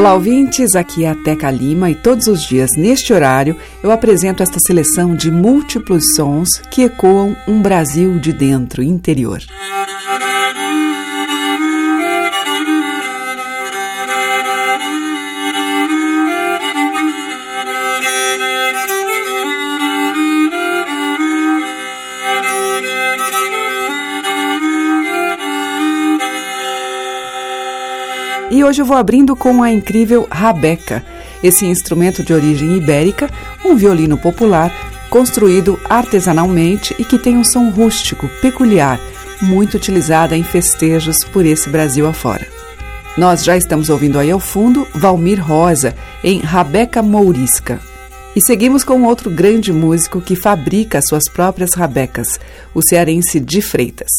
Olá, ouvintes. Aqui é a Teca Lima e todos os dias, neste horário, eu apresento esta seleção de múltiplos sons que ecoam um Brasil de dentro, interior. E hoje eu vou abrindo com a incrível rabeca, esse instrumento de origem ibérica, um violino popular construído artesanalmente e que tem um som rústico, peculiar, muito utilizada em festejos por esse Brasil afora. Nós já estamos ouvindo aí ao fundo Valmir Rosa em Rabeca Mourisca. E seguimos com outro grande músico que fabrica suas próprias rabecas, o cearense Di Freitas.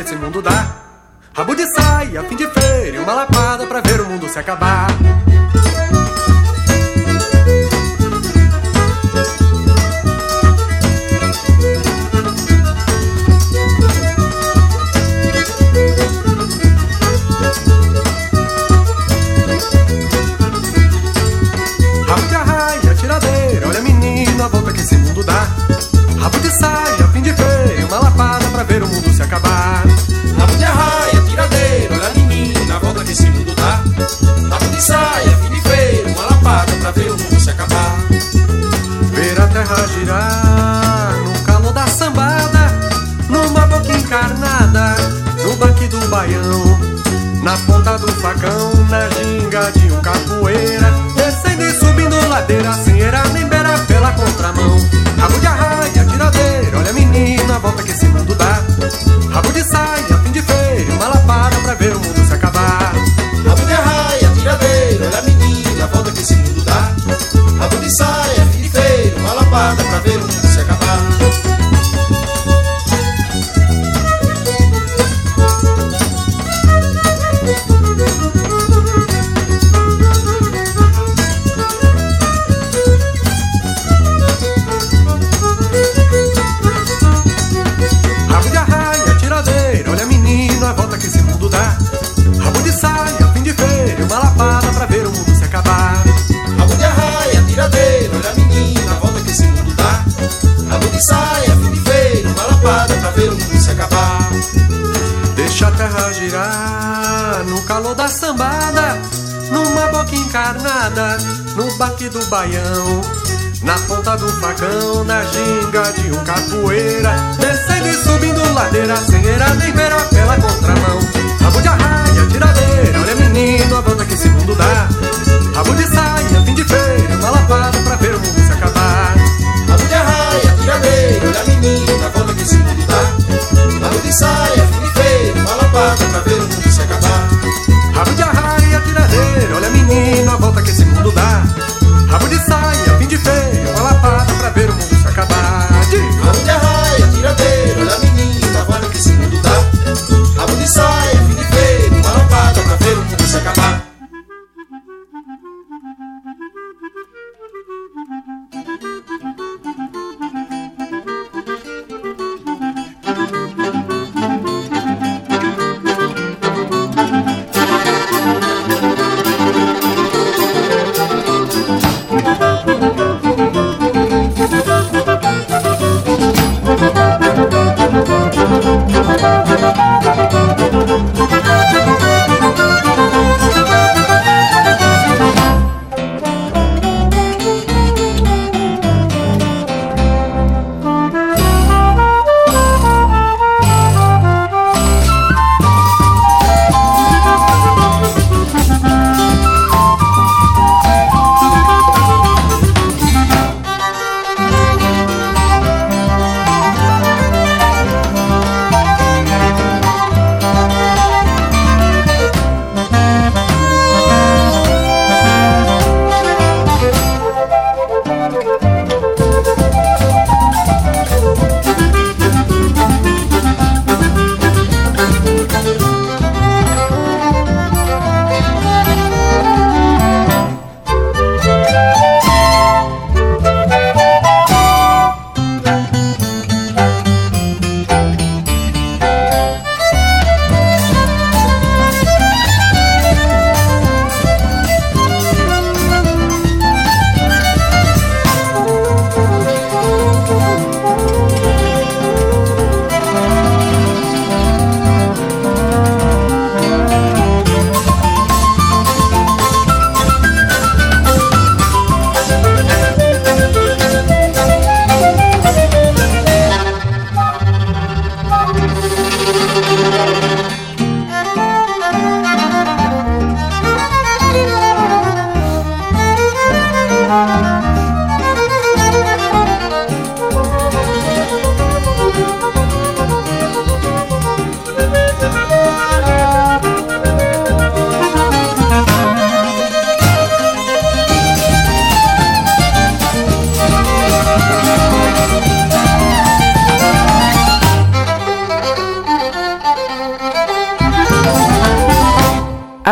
que esse mundo dá. Rabo de saia, fim de feira e uma lapada pra ver o mundo se acabar.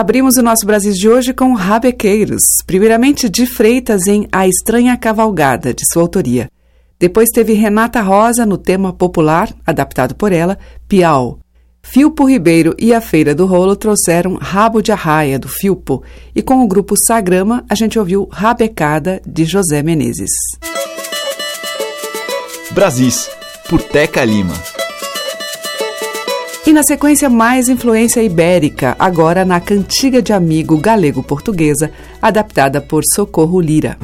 Abrimos o nosso Brasil de hoje com Rabequeiros, primeiramente de Freitas em A Estranha Cavalgada, de sua autoria. Depois teve Renata Rosa no tema popular, adaptado por ela, Piau. Filpo Ribeiro e a Feira do Rolo trouxeram Rabo de Arraia, do Filpo, e com o grupo Sagrama a gente ouviu Rabecada, de José Menezes. Brasis, por Teca Lima. E na sequência, mais influência ibérica, agora na cantiga de amigo galego-portuguesa, adaptada por Socorro Lira.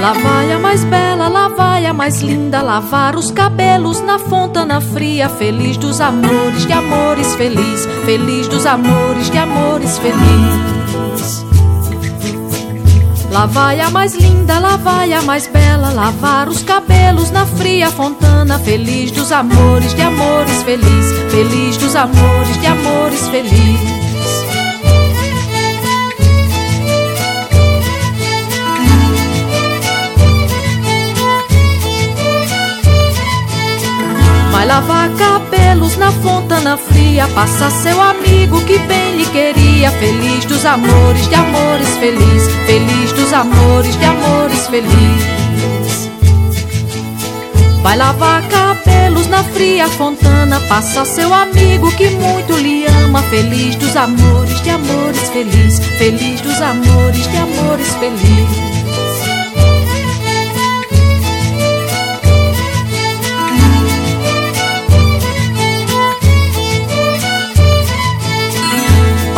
Lá vai a mais bela, lá vai a mais linda Lavar os cabelos na fontana fria Feliz dos amores, de amores feliz Feliz dos amores, de amores feliz Lá vai a mais linda, lá vai a mais bela Lavar os cabelos na fria fontana Feliz dos amores, de amores feliz Feliz dos amores, de amores feliz. Vai lavar cabelos na fontana fria Passa seu amigo que bem lhe queria. Feliz dos amores, de amores feliz Feliz dos amores, de amores feliz. Vai lavar cabelos na fria fontana Passa seu amigo que muito lhe ama. Feliz dos amores, de amores feliz Feliz dos amores, de amores feliz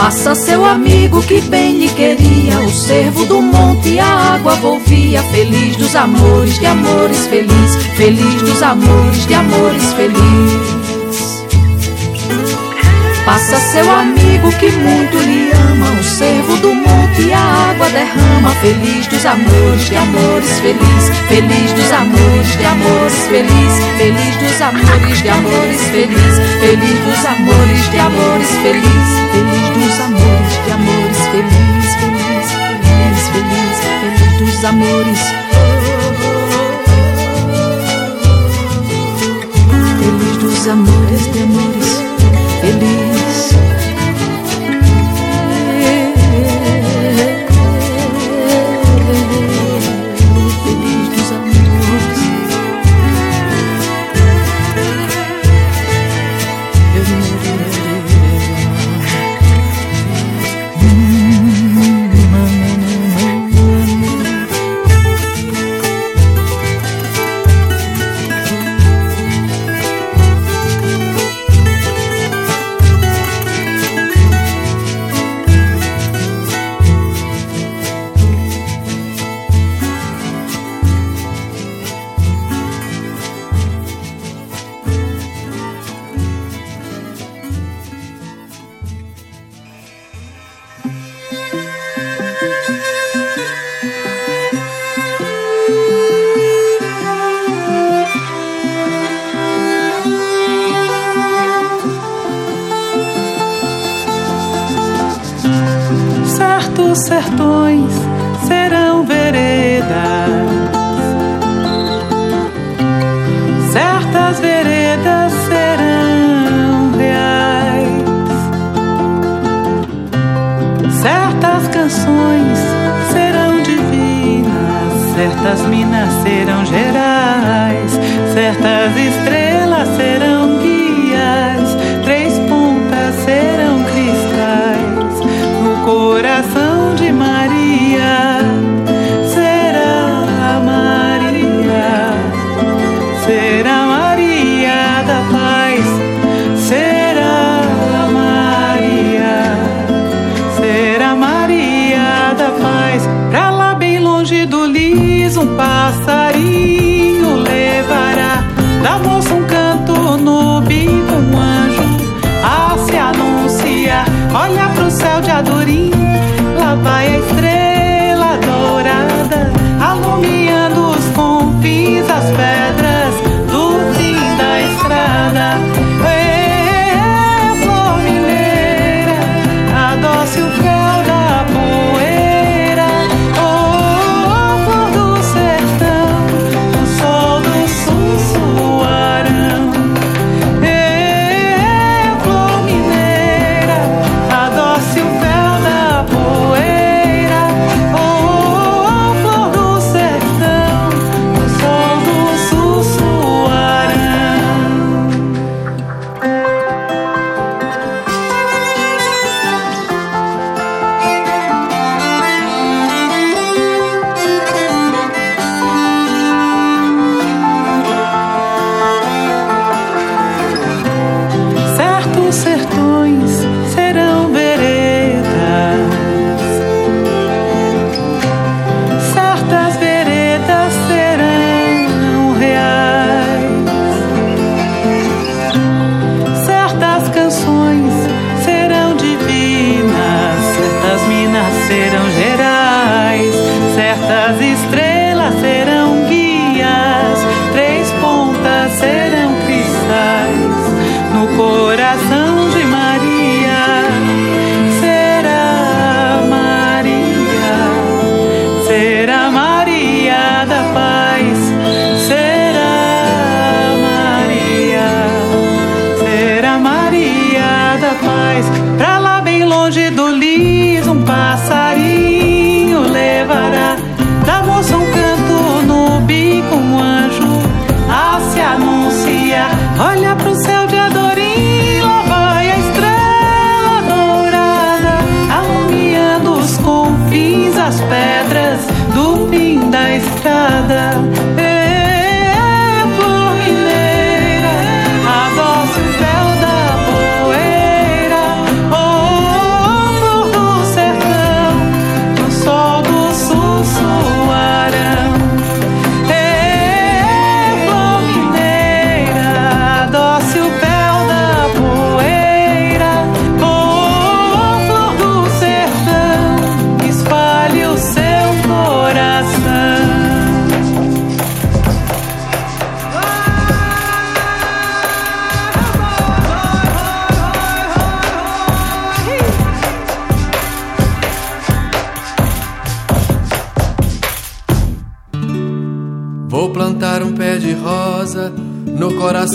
Passa seu amigo que bem lhe queria, o servo do monte a água volvia, feliz dos amores, de amores feliz, feliz dos amores, de amores feliz. Passa seu amigo que muito lhe ama, o servo do monte a água derrama, feliz dos amores, de amores feliz, feliz dos amores, de amores feliz, feliz dos amores, de amores feliz, feliz dos amores, de amores feliz, feliz dos amores, de amores feliz, feliz, feliz, feliz, feliz dos amores. Feliz dos amores, de amores feliz.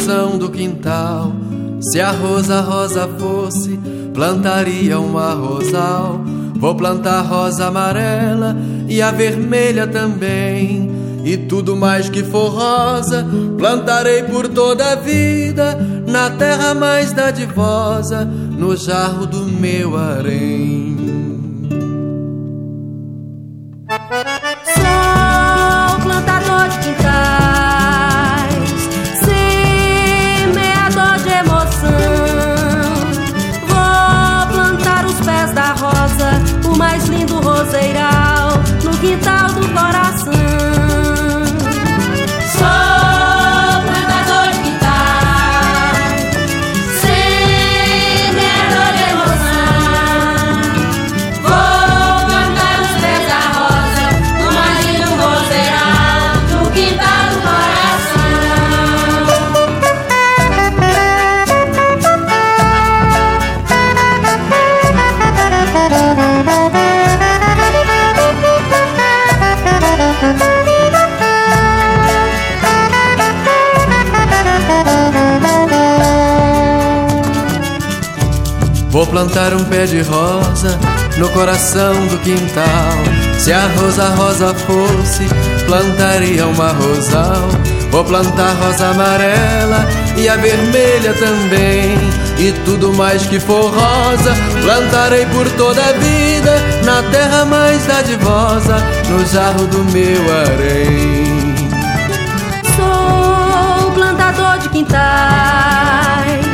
do quintal. Se a rosa rosa fosse, plantaria um rosal. Vou plantar rosa amarela e a vermelha também. E tudo mais que for rosa, plantarei por toda a vida, na terra mais dadivosa, no jarro do meu harém. plantar um pé de rosa no coração do quintal. Se a rosa rosa fosse, plantaria uma rosal. Vou plantar rosa amarela e a vermelha também. E tudo mais que for rosa, plantarei por toda a vida. Na terra mais dadivosa, no jarro do meu harém. Sou plantador de quintais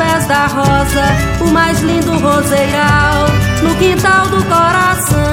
pés da rosa, o mais lindo roseiral, no quintal do coração.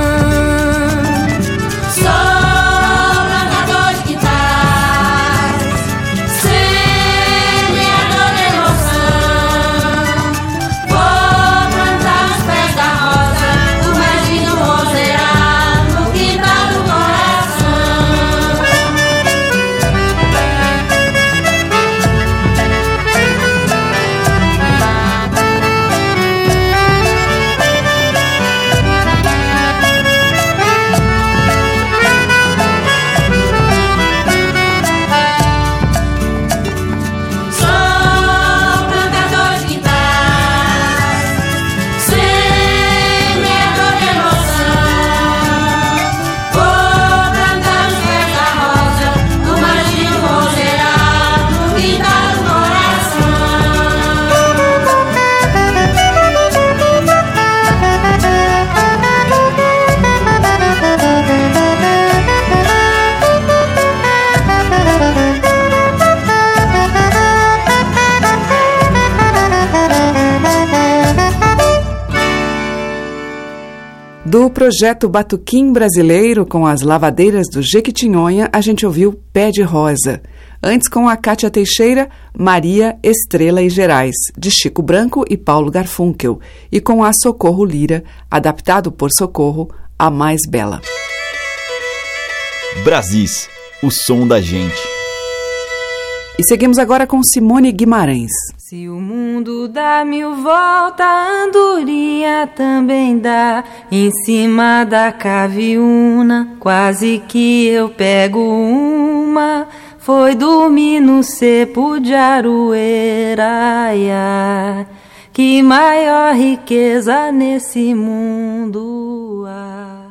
projeto Batuquim Brasileiro com as lavadeiras do Jequitinhonha, a gente ouviu Pé de Rosa. Antes, com a Cátia Teixeira, Maria Estrela e Gerais, de Chico Branco e Paulo Garfunkel. E com a Socorro Lira, adaptado por Socorro, a mais bela. Brasis, o som da gente. E seguimos agora com Simone Guimarães. Se o mundo dá mil voltas, a andorinha também dá. Em cima da caviuna, quase que eu pego uma. Foi dormir no cepo de Arueira. Que maior riqueza nesse mundo há.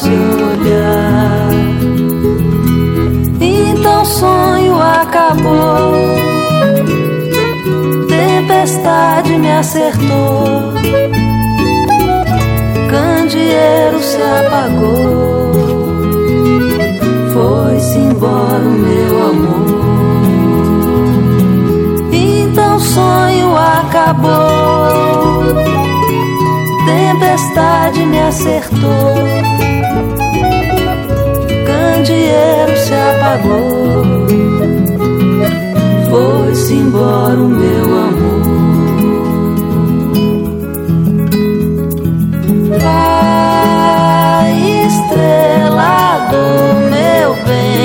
Pra se olhar. Então sonho acabou. Tempestade me acertou. Candeeiro se apagou. Foi-se embora o meu amor. Então sonho acabou. Tempestade me acertou. Candeeiro se apagou. Foi-se embora o meu amor. Vai, estrela do meu bem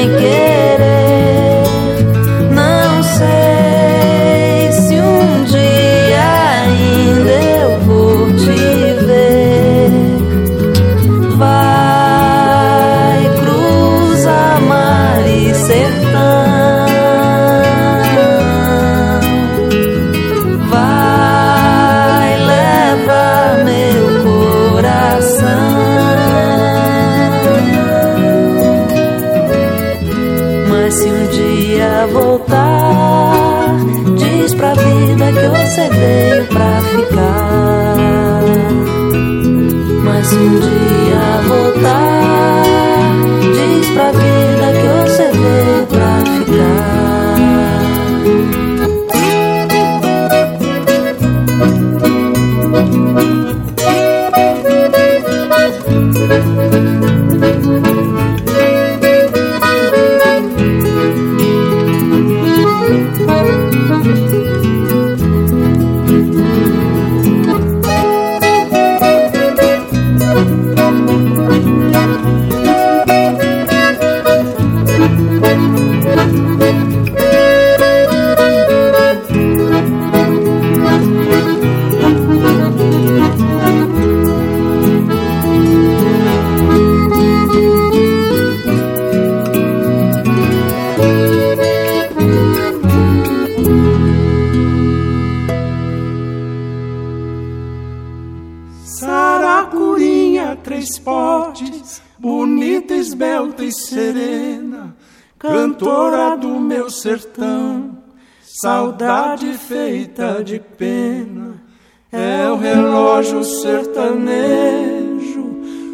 saudade feita de pena, é o relógio sertanejo,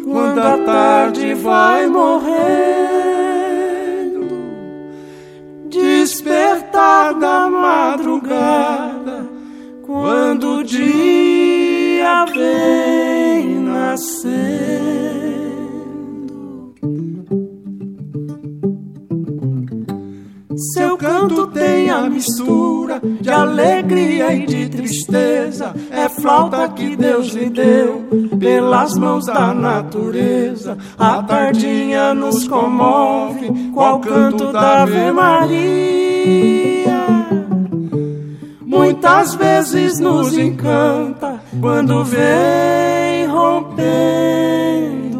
quando a tarde vai morrendo, despertar da madrugada, quando o dia vem nascer. Canto tem a mistura de alegria e de tristeza. É flauta que Deus lhe deu pelas mãos da natureza. A tardinha nos comove, qual canto da Ave Maria. Muitas vezes nos encanta quando vem rompendo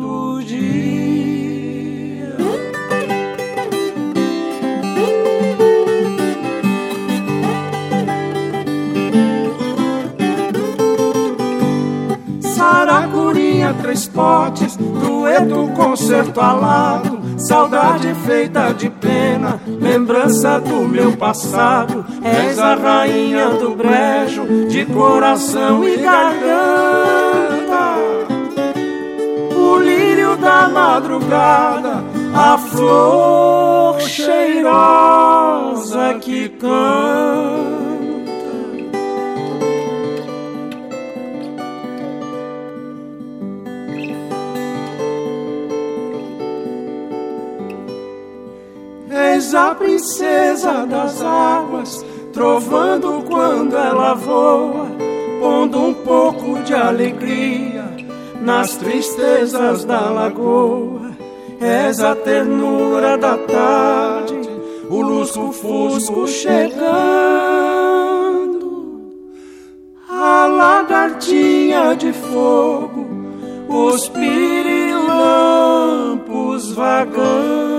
Potes, dueto, concerto alado, saudade feita de pena, lembrança do meu passado. És a rainha do brejo, de coração e garganta. O lírio da madrugada, a flor cheirosa que canta. Princesa das águas, trovando quando ela voa, pondo um pouco de alegria nas tristezas da lagoa. És a ternura da tarde, o lusco-fusco chegando, a lagartinha de fogo, os pirilampos vagando.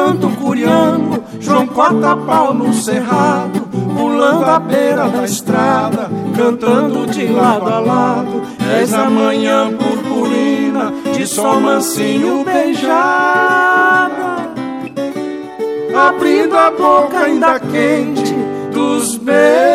Canto curiango, João corta pau no cerrado, pulando a beira da estrada, cantando de lado a lado. És a manhã purpurina, de sol mansinho beijada, abrindo a boca ainda quente dos beijos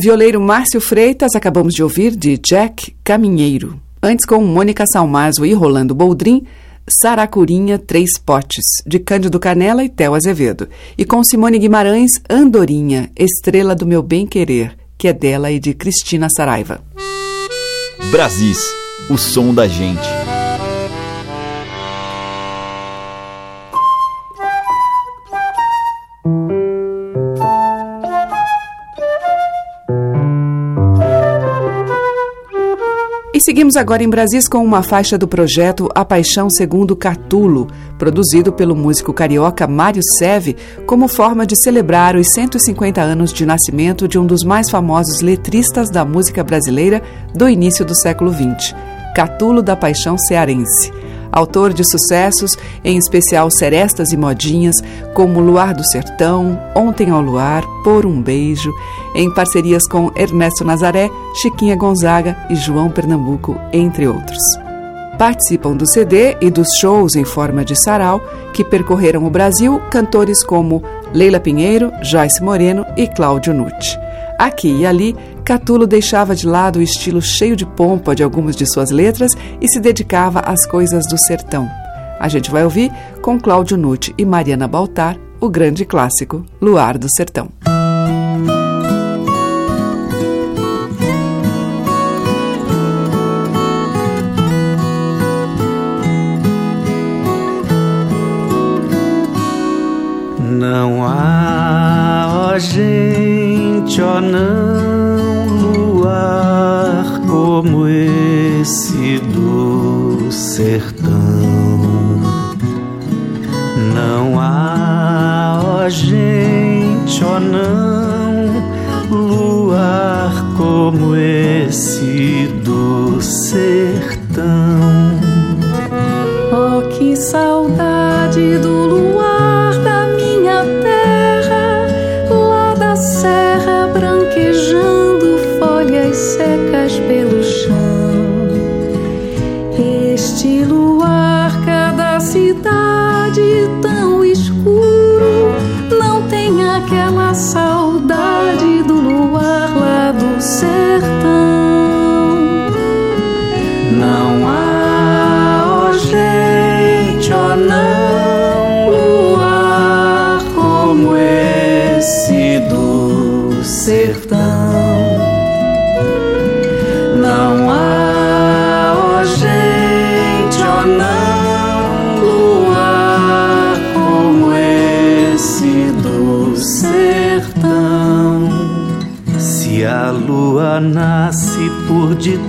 violeiro Márcio Freitas, acabamos de ouvir de Jack Caminheiro. Antes, com Mônica Salmazo e Rolando Boldrin, Saracurinha Três Potes, de Cândido Canela e Theo Azevedo. E com Simone Guimarães, Andorinha, Estrela do Meu Bem Querer, que é dela e de Cristina Saraiva. Brasis, o som da gente. E seguimos agora em Brasis com uma faixa do projeto A Paixão Segundo Catulo, produzido pelo músico carioca Mário Seve, como forma de celebrar os 150 anos de nascimento de um dos mais famosos letristas da música brasileira do início do século XX, Catulo da Paixão Cearense autor de sucessos, em especial Serestas e Modinhas, como Luar do Sertão, Ontem ao Luar, Por um Beijo, em parcerias com Ernesto Nazaré, Chiquinha Gonzaga e João Pernambuco, entre outros. Participam do CD e dos shows em forma de sarau que percorreram o Brasil cantores como Leila Pinheiro, Joyce Moreno e Cláudio Nucci. Aqui e ali, Catulo deixava de lado o estilo cheio de pompa de algumas de suas letras e se dedicava às coisas do sertão. A gente vai ouvir, com Cláudio Nucci e Mariana Baltar, o grande clássico Luar do Sertão. Não há, ó gente, ó não luar como esse do sertão. Não há, ó gente, ó não luar como esse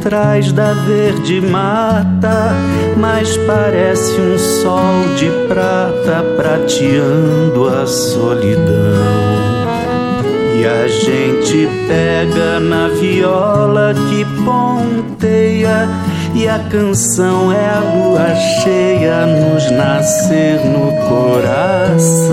detrás da verde mata, mas parece um sol de prata prateando a solidão. E a gente pega na viola que ponteia, e a canção é a lua cheia nos nascer no coração.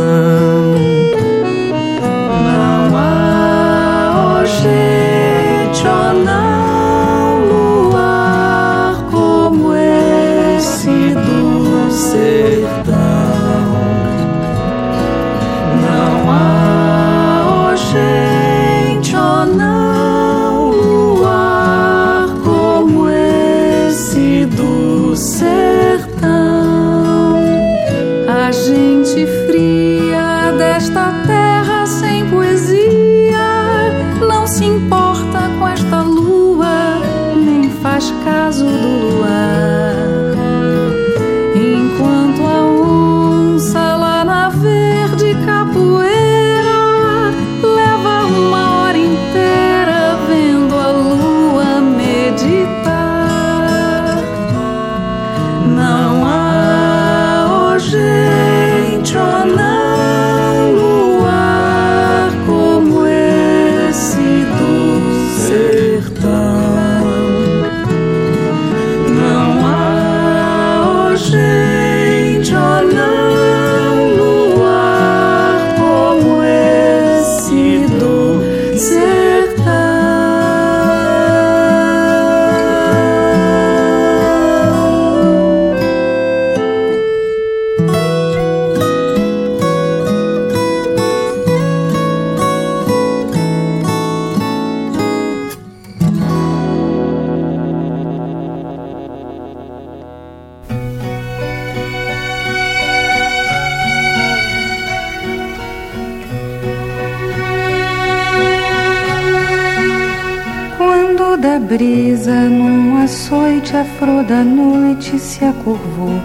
Se acurvou.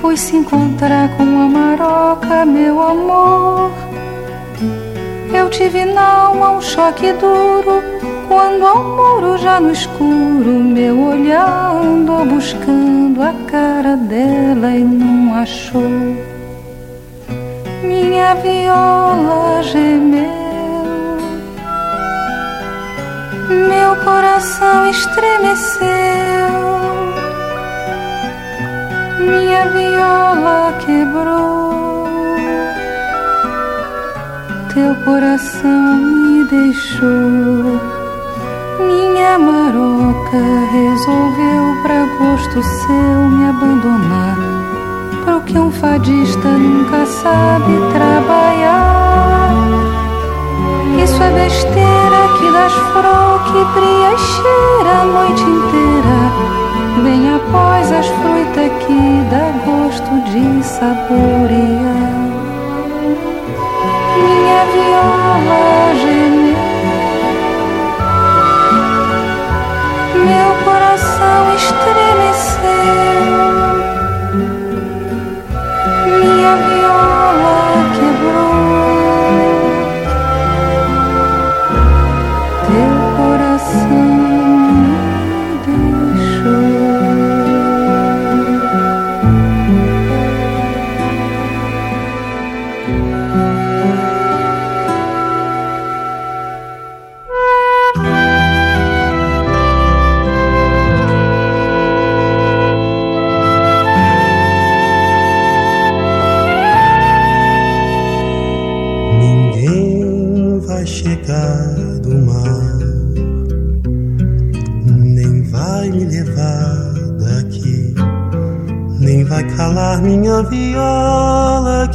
Fui se encontrar com a maroca, meu amor. Eu tive na alma um choque duro, quando ao muro já no escuro, meu olhar andou buscando a cara dela e não achou. Minha viola gemeu. Meu coração estremeceu, minha viola quebrou, teu coração me deixou. Minha maroca resolveu, pra gosto seu, me abandonar. Pro que um fadista nunca sabe trabalhar. Isso é besteira que das flor que brilha cheira a noite inteira. Bem após as frutas que dá gosto de saborear. Minha viola gemeu. Meu coração estremeceu. Minha viola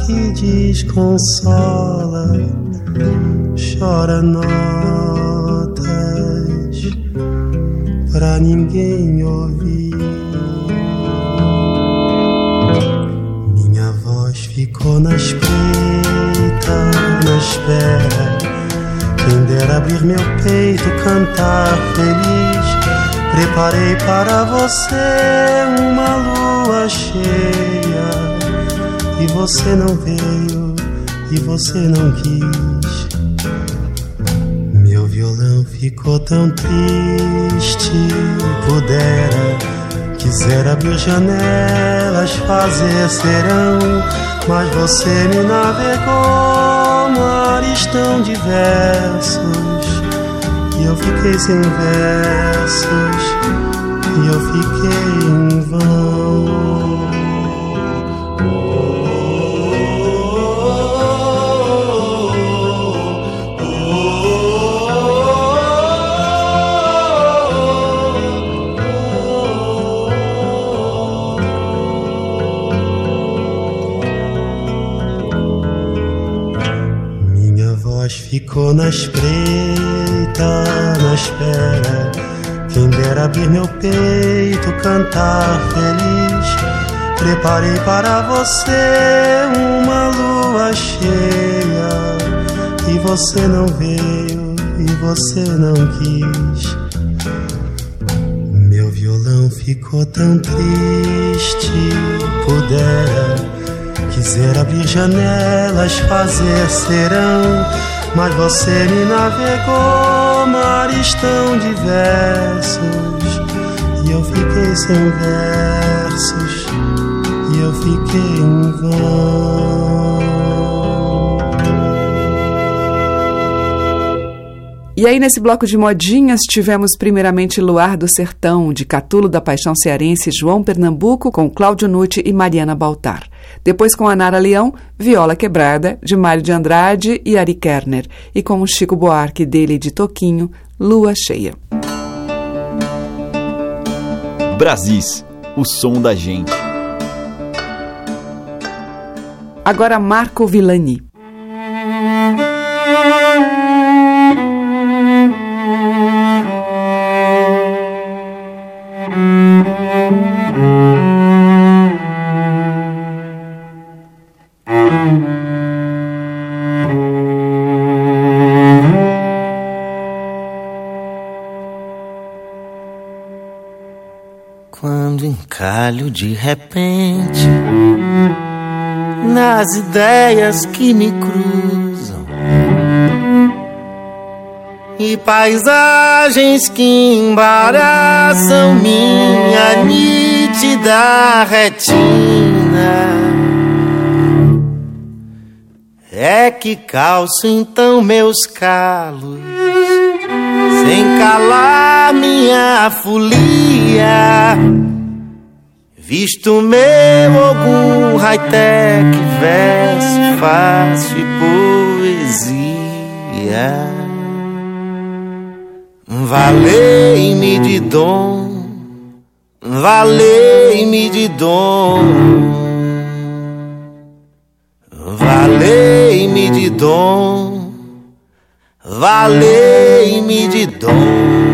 que desconsola, chora notas pra ninguém ouvir. Minha voz ficou na espreita, na espera. Quem dera abrir meu peito, cantar feliz. Preparei para você uma lua cheia. E você não veio, e você não quis. Meu violão ficou tão triste, pudera. Quisera abrir janelas, fazer serão, mas você me navegou mares tão diversos. E eu fiquei sem versos, e eu fiquei em vão. Ficou na espreita, na espera. Quem dera abrir meu peito, cantar feliz. Preparei para você uma lua cheia. E você não veio, e você não quis. Meu violão ficou tão triste, pudera. Quiser abrir janelas, fazer serão, mas você me navegou mares tão diversos. E eu fiquei sem versos, e eu fiquei em vão. E aí, nesse bloco de modinhas, tivemos primeiramente Luar do Sertão, de Catulo da Paixão Cearense João Pernambuco, com Cláudio Nutti e Mariana Baltar. Depois, com a Nara Leão, Viola Quebrada, de Mário de Andrade e Ari Kerner. E com o Chico Buarque, dele de Toquinho, Lua Cheia. Brasis, o som da gente. Agora, Marco Villani. Encalho de repente nas ideias que me cruzam e paisagens que embaraçam minha nítida retina. É que calço então meus calos, sem calar minha folia. Visto meu algum high-tech, verso fácil e poesia. Valei-me de dom, valei-me de dom. Valei-me de dom, valei-me de dom.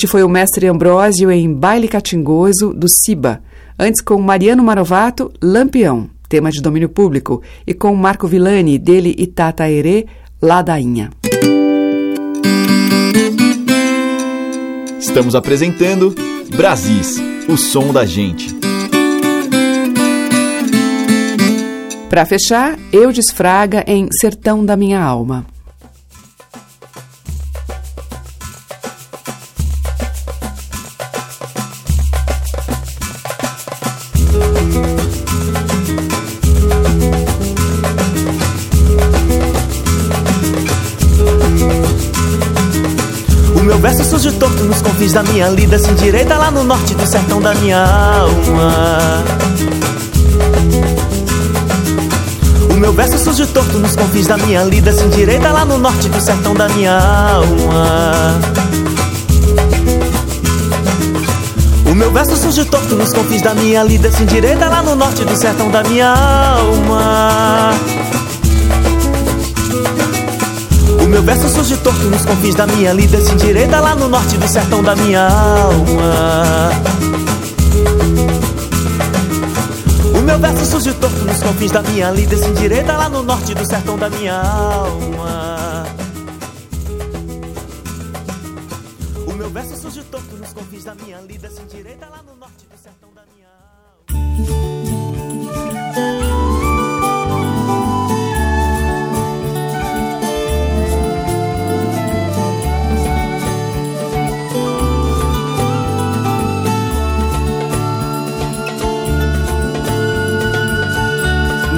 Este foi o mestre Ambrósio em Baile Catingoso do Ciba, antes com Mariano Marovato, Lampião, tema de domínio público, e com Marco Villani, dele Itata Herê, Ladainha. Estamos apresentando Brasis, o som da gente. Para fechar, eu desfraga em Sertão da Minha Alma. Surge torto nos confins da minha lida Sem direita lá no norte do sertão da minha alma. O meu verso surge torto nos confins da minha lida Sem direita lá no norte do sertão da minha alma. O meu verso surge torto nos confins da minha lida Sem direita lá no norte do sertão da minha alma meu verso surge torto nos confins da minha lida Sem direita lá no norte do sertão da minha alma. O meu verso surge torto nos confins da minha lida Sem direita lá no norte do sertão da minha alma. O meu verso surge torto nos confins da minha lida Sem direita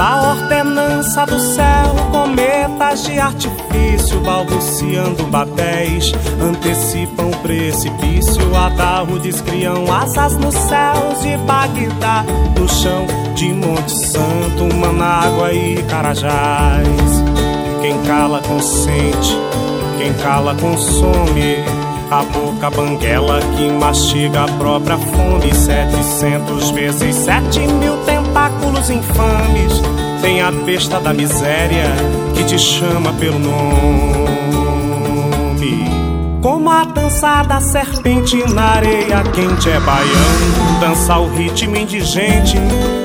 Na ordenança do céu, cometas de artifício, balbuciando batéis, antecipam o precipício. Adarrudes criam asas nos céus de Bagdá, no chão de Monte Santo, Manágua e Carajás. Quem cala consente, quem cala consome. A boca banguela que mastiga a própria fome. Setecentos vezes sete mil tentáculos infames. Tem a besta da miséria que te chama pelo nome. Como a dança da serpente na areia quente é baiano. Dança o ritmo indigente,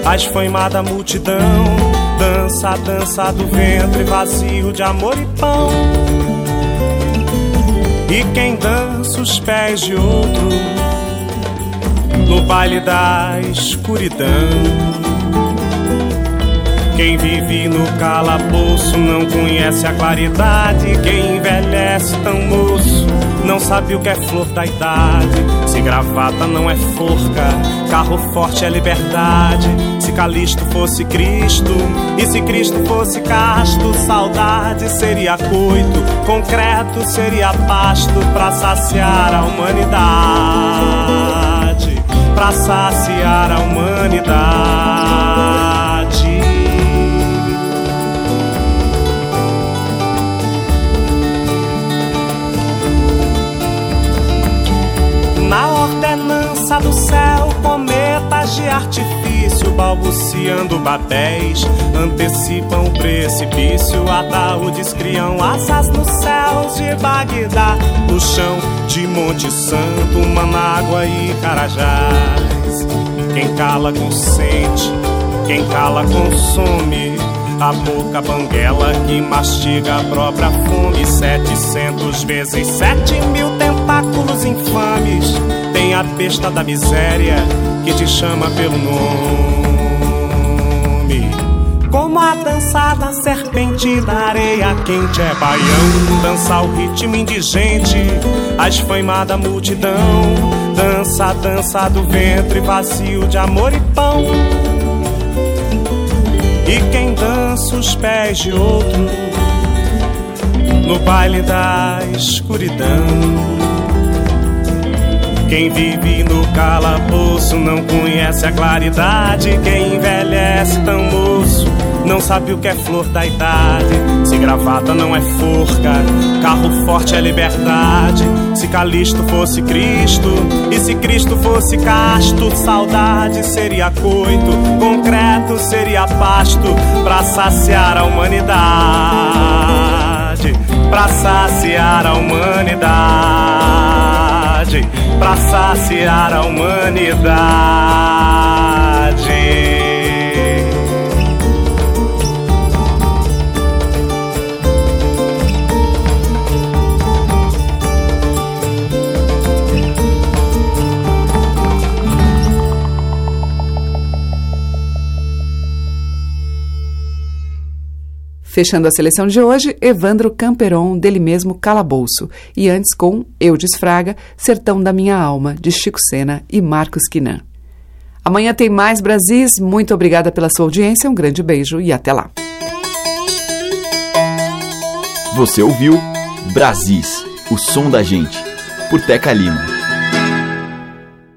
a esfaimada multidão. Dança a dança do ventre vazio de amor e pão. E quem dança os pés de outro no baile da escuridão. Quem vive no calabouço não conhece a claridade. Quem envelhece tão moço não sabe o que é flor da idade. Se gravata não é forca, carro forte é liberdade. Se Calisto fosse Cristo e se Cristo fosse casto, saudade seria coito, concreto seria pasto pra saciar a humanidade. Pra saciar a humanidade. Ordenança do céu, cometas de artifício balbuciando batéis, antecipam o precipício. Ataúdes criam asas nos céus de Bagdá, no chão de Monte Santo, Manágua e Carajás. Quem cala consente, quem cala consome. A boca banguela que mastiga a própria fome. Setecentos vezes sete mil tentáculos infames. Tem a besta da miséria que te chama pelo nome. Como a dança da serpente na areia quente é baião. Dança o ritmo indigente, a esfaimada multidão. Dança dança do ventre vazio de amor e pão. E quem dança os pés de outro no baile da escuridão. Quem vive no calabouço não conhece a claridade. Quem envelhece tão moço não sabe o que é flor da idade. Se gravata não é forca, carro forte é liberdade. Se Calisto fosse Cristo e se Cristo fosse casto, saudade seria coito, concreto seria pasto pra saciar a humanidade, pra saciar a humanidade. Liberdade pra saciar a humanidade. Fechando a seleção de hoje, Evandro Camperon, dele mesmo Calabouço. E antes com Eudes Fraga, Sertão da Minha Alma, de Chico Sena e Marcos Quinan. Amanhã tem mais Brasis. Muito obrigada pela sua audiência, um grande beijo e até lá. Você ouviu Brasis, o som da gente, por Teca Lima.